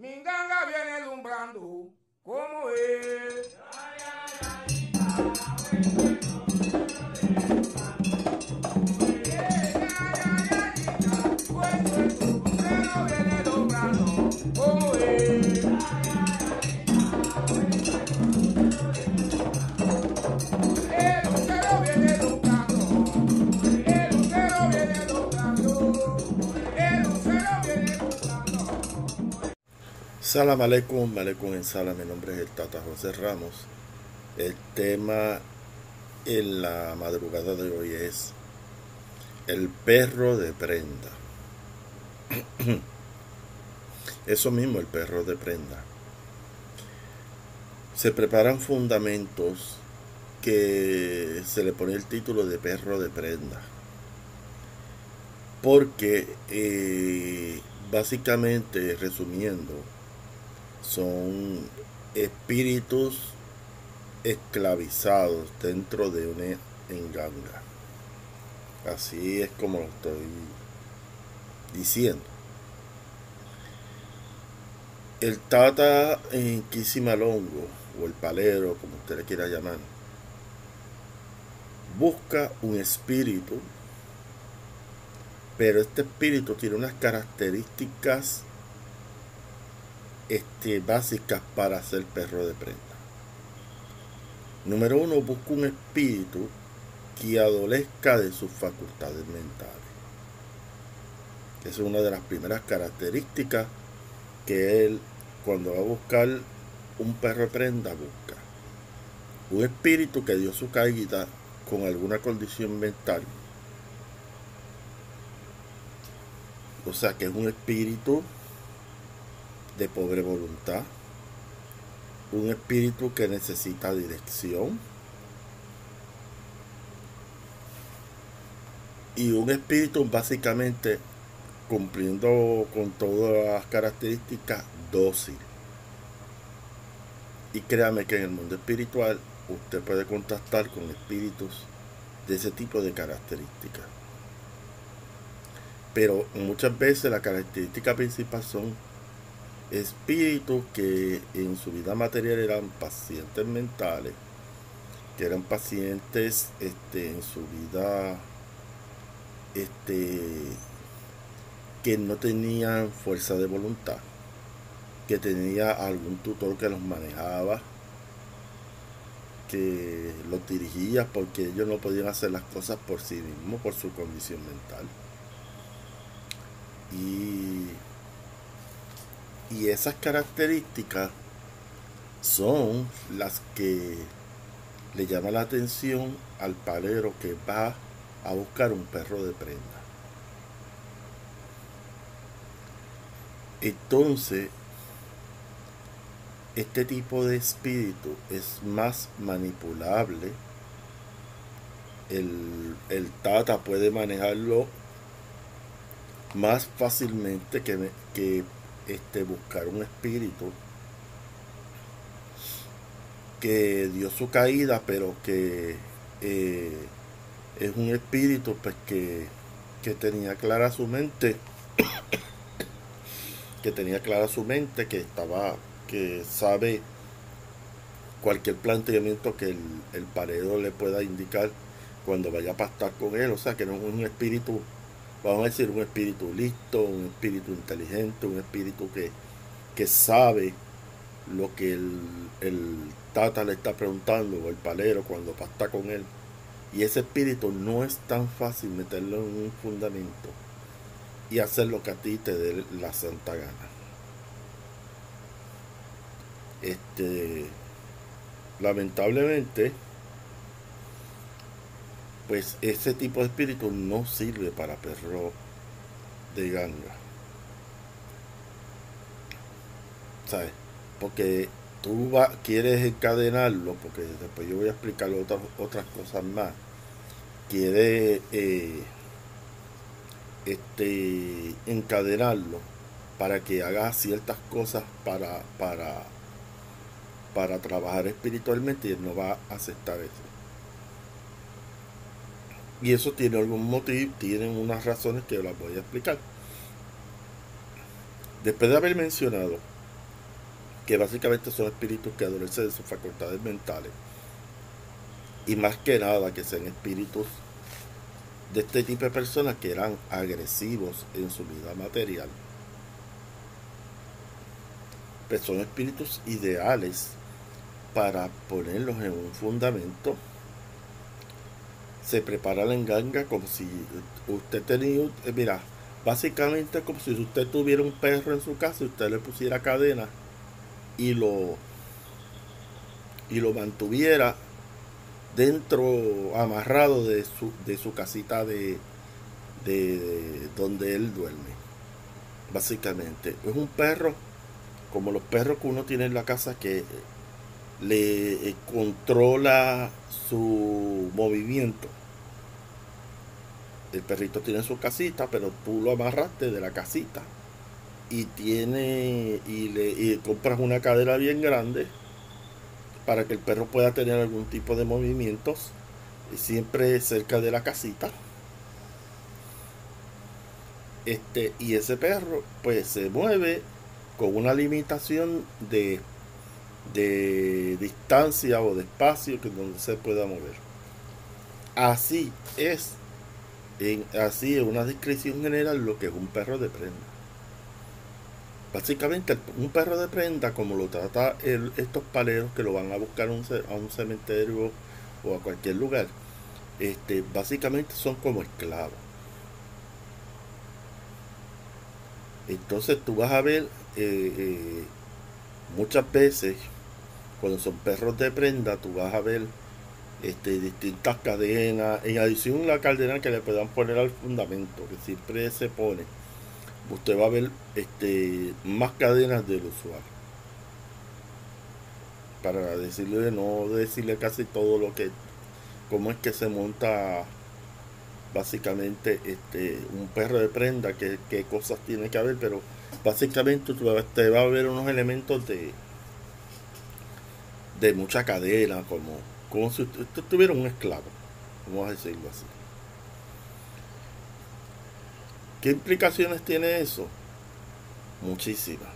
Minganga viene alumbrando, ¿cómo es? Salam aleikum, aleikum en sala, mi nombre es el Tata José Ramos. El tema en la madrugada de hoy es el perro de prenda. Eso mismo, el perro de prenda. Se preparan fundamentos que se le pone el título de perro de prenda. Porque eh, básicamente, resumiendo, son espíritus esclavizados dentro de una enganga. Así es como lo estoy diciendo. El Tata en Kisimalongo, o el palero, como usted le quiera llamar, busca un espíritu, pero este espíritu tiene unas características este, básicas para ser perro de prenda. Número uno, busca un espíritu que adolezca de sus facultades mentales. Esa es una de las primeras características que él, cuando va a buscar un perro de prenda, busca. Un espíritu que dio su caída con alguna condición mental. O sea que es un espíritu de pobre voluntad, un espíritu que necesita dirección y un espíritu básicamente cumpliendo con todas las características dócil. Y créame que en el mundo espiritual usted puede contactar con espíritus de ese tipo de características. Pero muchas veces la característica principal son espíritus que en su vida material eran pacientes mentales, que eran pacientes este, en su vida este, que no tenían fuerza de voluntad, que tenía algún tutor que los manejaba, que los dirigía porque ellos no podían hacer las cosas por sí mismos, por su condición mental. Y y esas características son las que le llama la atención al palero que va a buscar un perro de prenda. Entonces, este tipo de espíritu es más manipulable. El, el tata puede manejarlo más fácilmente que, que este, buscar un espíritu que dio su caída, pero que eh, es un espíritu pues, que, que tenía clara su mente, que tenía clara su mente, que estaba, que sabe cualquier planteamiento que el, el paredo le pueda indicar cuando vaya a pastar con él, o sea que no es un espíritu vamos a decir, un espíritu listo, un espíritu inteligente, un espíritu que, que sabe lo que el, el, tata le está preguntando o el palero cuando está con él. Y ese espíritu no es tan fácil meterlo en un fundamento y hacer lo que a ti te dé la santa gana. Este, lamentablemente, pues ese tipo de espíritu no sirve para perro de ganga. ¿Sabes? Porque tú quieres encadenarlo, porque después yo voy a explicar otras, otras cosas más. Quieres eh, este, encadenarlo para que haga ciertas cosas para, para, para trabajar espiritualmente y él no va a aceptar eso. Y eso tiene algún motivo, tienen unas razones que las voy a explicar. Después de haber mencionado que básicamente son espíritus que adolecen de sus facultades mentales. Y más que nada que sean espíritus de este tipo de personas que eran agresivos en su vida material. Pues son espíritus ideales para ponerlos en un fundamento. Se prepara la enganga como si usted tenía, eh, mira, básicamente como si usted tuviera un perro en su casa y usted le pusiera cadena y lo y lo mantuviera dentro amarrado de su, de su casita de, de donde él duerme básicamente. Es un perro como los perros que uno tiene en la casa que le eh, controla su movimiento el perrito tiene su casita pero tú lo amarraste de la casita. Y tiene y le y compras una cadera bien grande para que el perro pueda tener algún tipo de movimientos siempre cerca de la casita. Este y ese perro pues se mueve con una limitación de de distancia o de espacio que donde se pueda mover. Así es así en una descripción general lo que es un perro de prenda Básicamente, un perro de prenda, como lo trata estos paleros que lo van a buscar a un, a un cementerio o a cualquier lugar, este, básicamente son como esclavos. Entonces tú vas a ver eh, eh, muchas veces, cuando son perros de prenda, tú vas a ver este, distintas cadenas, en adición la cadena que le puedan poner al fundamento, que siempre se pone usted va a ver este, más cadenas del usuario. Para decirle, no decirle casi todo lo que, cómo es que se monta básicamente este, un perro de prenda, qué, cosas tiene que haber, pero básicamente usted va a ver unos elementos de, de mucha cadena, como, como si usted, usted tuviera un esclavo, vamos a decirlo así. ¿Qué implicaciones tiene eso? Muchísimas.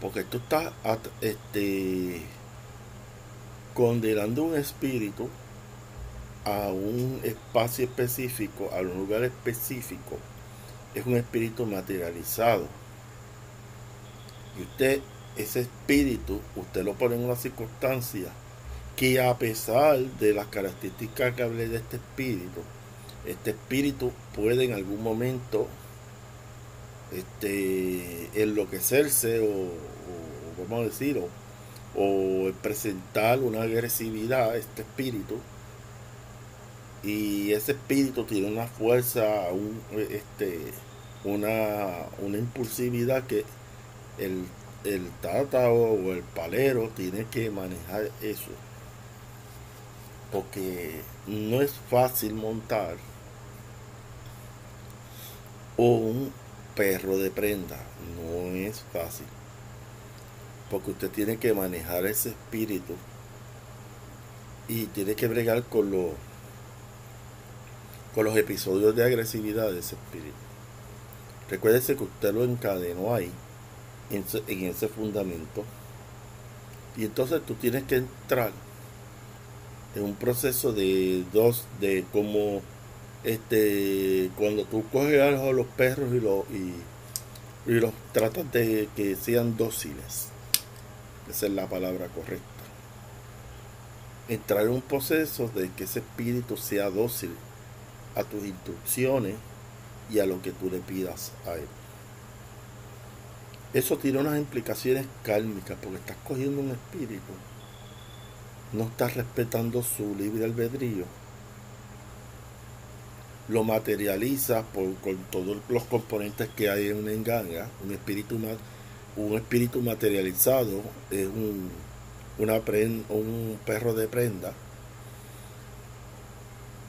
Porque tú estás este, condenando un espíritu a un espacio específico, a un lugar específico. Es un espíritu materializado. Y usted, ese espíritu, usted lo pone en una circunstancia que a pesar de las características que hablé de este espíritu, este espíritu puede en algún momento este, enloquecerse o, a decir, o, o, presentar una agresividad a este espíritu. Y ese espíritu tiene una fuerza, este, una, una impulsividad que el, el tata o el palero tiene que manejar eso. Porque no es fácil montar un perro de prenda. No es fácil. Porque usted tiene que manejar ese espíritu y tiene que bregar con los con los episodios de agresividad de ese espíritu. Recuérdese que usted lo encadenó ahí, en ese fundamento. Y entonces tú tienes que entrar en un proceso de dos, de como este cuando tú coges a los perros y los y, los tratas de que sean dóciles esa es la palabra correcta entrar en un proceso de que ese espíritu sea dócil a tus instrucciones y a lo que tú le pidas a él. Eso tiene unas implicaciones kármicas porque estás cogiendo un espíritu no estás respetando su libre albedrío lo materializa con todos los componentes que hay en una enganga, un espíritu, un espíritu materializado es un, un perro de prenda.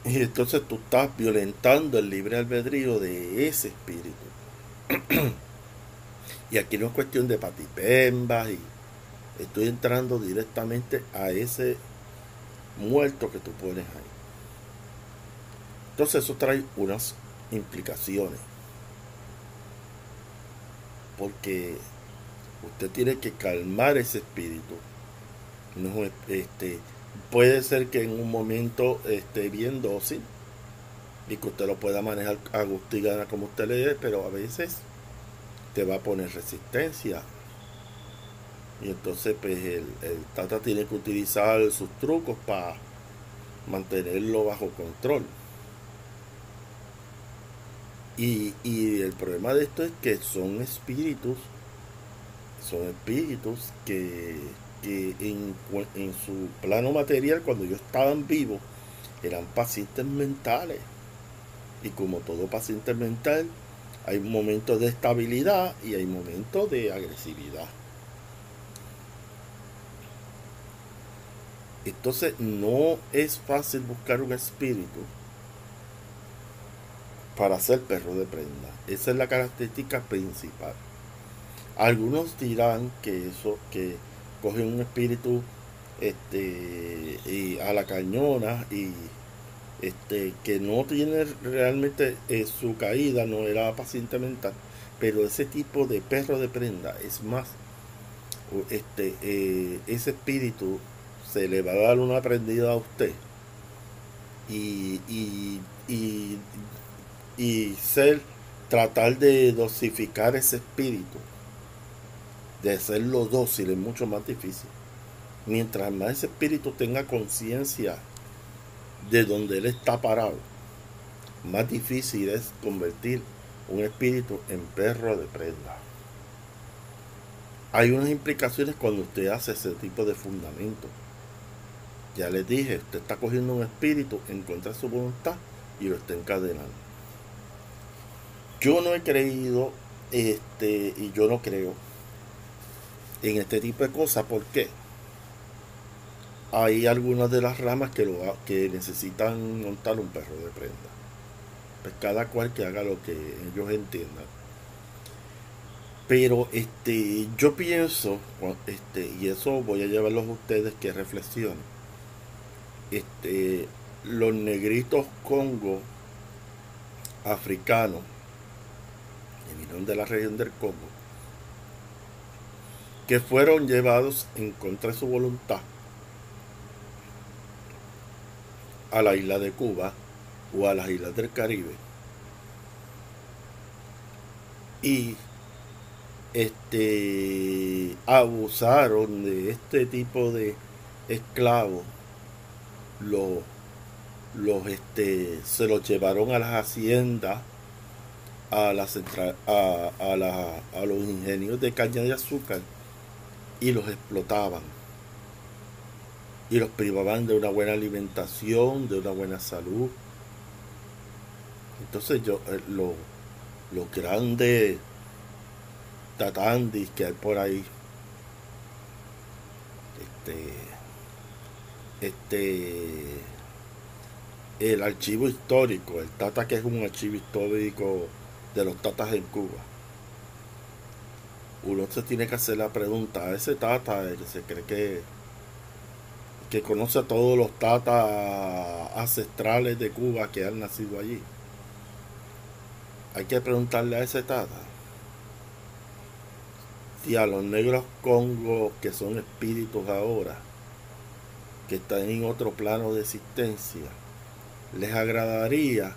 Y entonces tú estás violentando el libre albedrío de ese espíritu. y aquí no es cuestión de patipembas y estoy entrando directamente a ese muerto que tú pones ahí. Entonces eso trae unas implicaciones. Porque Usted tiene que calmar ese espíritu. No, este, puede ser que en un momento esté bien dócil y que usted lo pueda manejar a gusto y gana como usted le dé, pero a veces te va a poner resistencia. Y entonces pues el, el tata tiene que utilizar sus trucos para mantenerlo bajo control. Y, y, el problema de esto es que son espíritus, son espíritus que, que en, en, su plano material, cuando ellos estaban vivos, eran pacientes mentales. Y como todo paciente mental, hay momentos de estabilidad y hay momentos de agresividad. Entonces no es fácil buscar un espíritu para ser perro de prenda. Esa es la característica principal. Algunos dirán que eso, que cogen un espíritu este, y a la cañona y este, que no tiene realmente eh, su caída, no era paciente mental, pero ese tipo de perro de prenda es más, este, eh, ese espíritu se le va a dar una prendida a usted y, y, y, ser, tratar de dosificar ese espíritu, de hacerlo dócil es mucho más difícil. Mientras más ese espíritu tenga conciencia de donde él está parado, más difícil es convertir un espíritu en perro de prenda. Hay unas implicaciones cuando usted hace ese tipo de fundamento. Ya les dije, usted está cogiendo un espíritu en contra de su voluntad y lo está encadenando. Yo no he creído, este, y yo no creo en este tipo de cosas. ¿Por qué? Hay algunas de las ramas que, lo, que necesitan montar un perro de prenda. Pues cada cual que haga lo que ellos entiendan. Pero este, yo pienso, este, y eso voy a llevarlos a ustedes que reflexionen este, los negritos congo africanos, que vinieron de la región del Congo, que fueron llevados en contra de su voluntad a la isla de Cuba o a las islas del Caribe. Y este abusaron de este tipo de esclavos los, los este, se los llevaron a las haciendas, a, la a, a los ingenios de caña de azúcar y los explotaban. Y los privaban de una buena alimentación, de una buena salud. Entonces yo, eh, los lo grandes tatandis que hay por ahí, este, este el archivo histórico, el Tata que es un archivo histórico de los Tatas en Cuba. Uno se tiene que hacer la pregunta, a ese Tata que se cree que, que conoce a todos los Tatas ancestrales de Cuba que han nacido allí. Hay que preguntarle a ese Tata si a los negros congos que son espíritus ahora que están en otro plano de existencia, les agradaría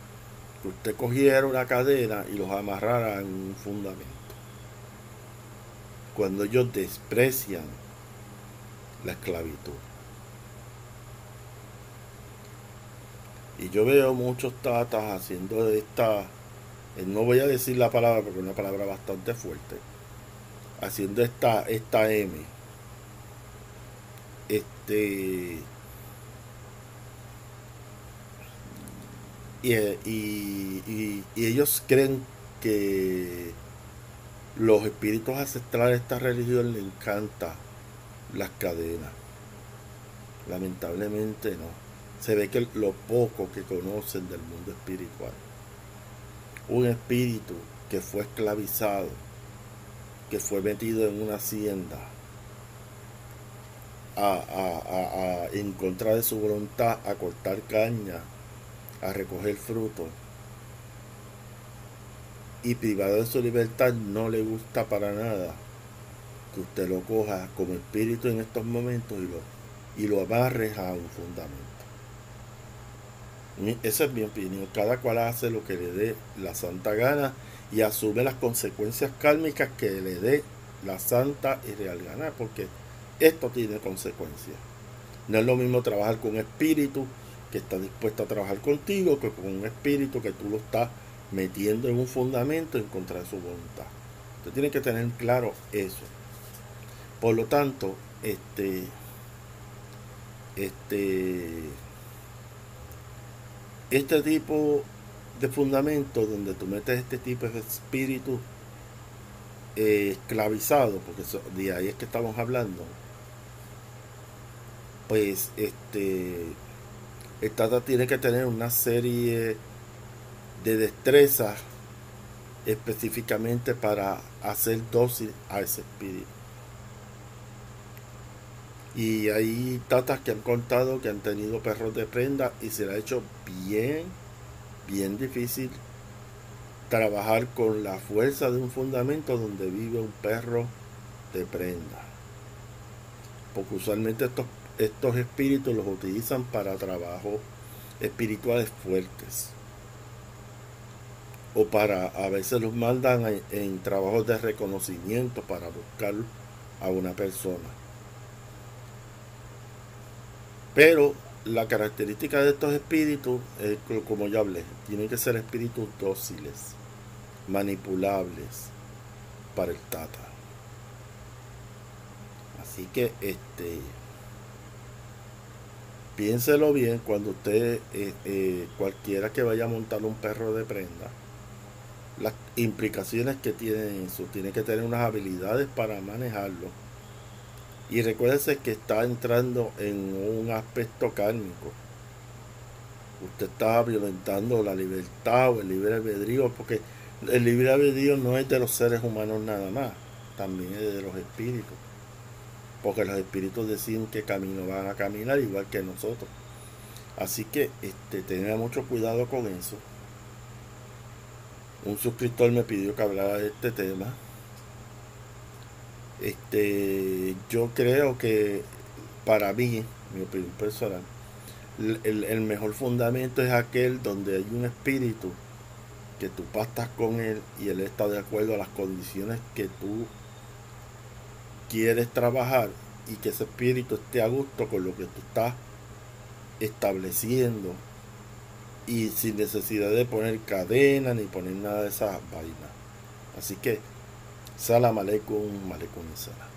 que usted cogiera una cadena y los amarrara en un fundamento. Cuando ellos desprecian la esclavitud. Y yo veo muchos tatas haciendo esta, eh, no voy a decir la palabra porque es una palabra bastante fuerte, haciendo esta, esta M este y, ellos creen que los espíritus ancestrales de esta religión le encanta las cadenas. Lamentablemente no. Se ve que lo poco que conocen del mundo espiritual un espíritu que fue esclavizado que fue metido en una hacienda a, en contra de su voluntad a cortar caña, a recoger frutos. Y privado de su libertad no le gusta para nada que usted lo coja como espíritu en estos momentos y lo, y lo amarres a un fundamento. Esa es mi opinión. Cada cual hace lo que le dé la santa gana y asume las consecuencias kármicas que le dé la santa y real gana, porque esto tiene consecuencias. No es lo mismo trabajar con un espíritu que está dispuesto a trabajar contigo que con un espíritu que tú lo estás metiendo en un fundamento en contra de su voluntad. Usted tiene que tener claro eso. Por lo tanto, este, este, este tipo de fundamento donde tú metes este tipo de espíritu eh, esclavizado, porque de ahí es que estamos hablando, pues este, el Tata tiene que tener una serie de destrezas específicamente para hacer dócil a ese espíritu. Y hay tatas que han contado que han tenido perros de prenda y se le ha hecho bien, bien difícil trabajar con la fuerza de un fundamento donde vive un perro de prenda. Porque usualmente estos, estos espíritus los utilizan para trabajos espirituales fuertes. O para, a veces los mandan en, en trabajos de reconocimiento para buscar a una persona. Pero la característica de estos espíritus es co- como ya hablé, tienen que ser espíritus dóciles, manipulables para el tata. Así que este piénselo bien cuando usted eh, eh, cualquiera que vaya a montar un perro de prenda las implicaciones que tiene eso tiene que tener unas habilidades para manejarlo y recuérdese que está entrando en un aspecto kármico. Usted está violentando la libertad o el libre albedrío, porque el libre albedrío no es de los seres humanos nada más, también es de los espíritus. Porque los espíritus deciden qué camino van a caminar, igual que nosotros. Así que este, tenga mucho cuidado con eso. Un suscriptor me pidió que hablara de este tema. Este, yo creo que para mí, mi opinión personal, el- el mejor fundamento es aquel donde hay un espíritu que tú pastas con él y él está de acuerdo a las condiciones que tú quieres trabajar y que ese espíritu esté a gusto con lo que tú estás estableciendo y sin necesidad de poner cadena ni poner nada de esas vainas. Así que, salam aleikum, aleikum salam.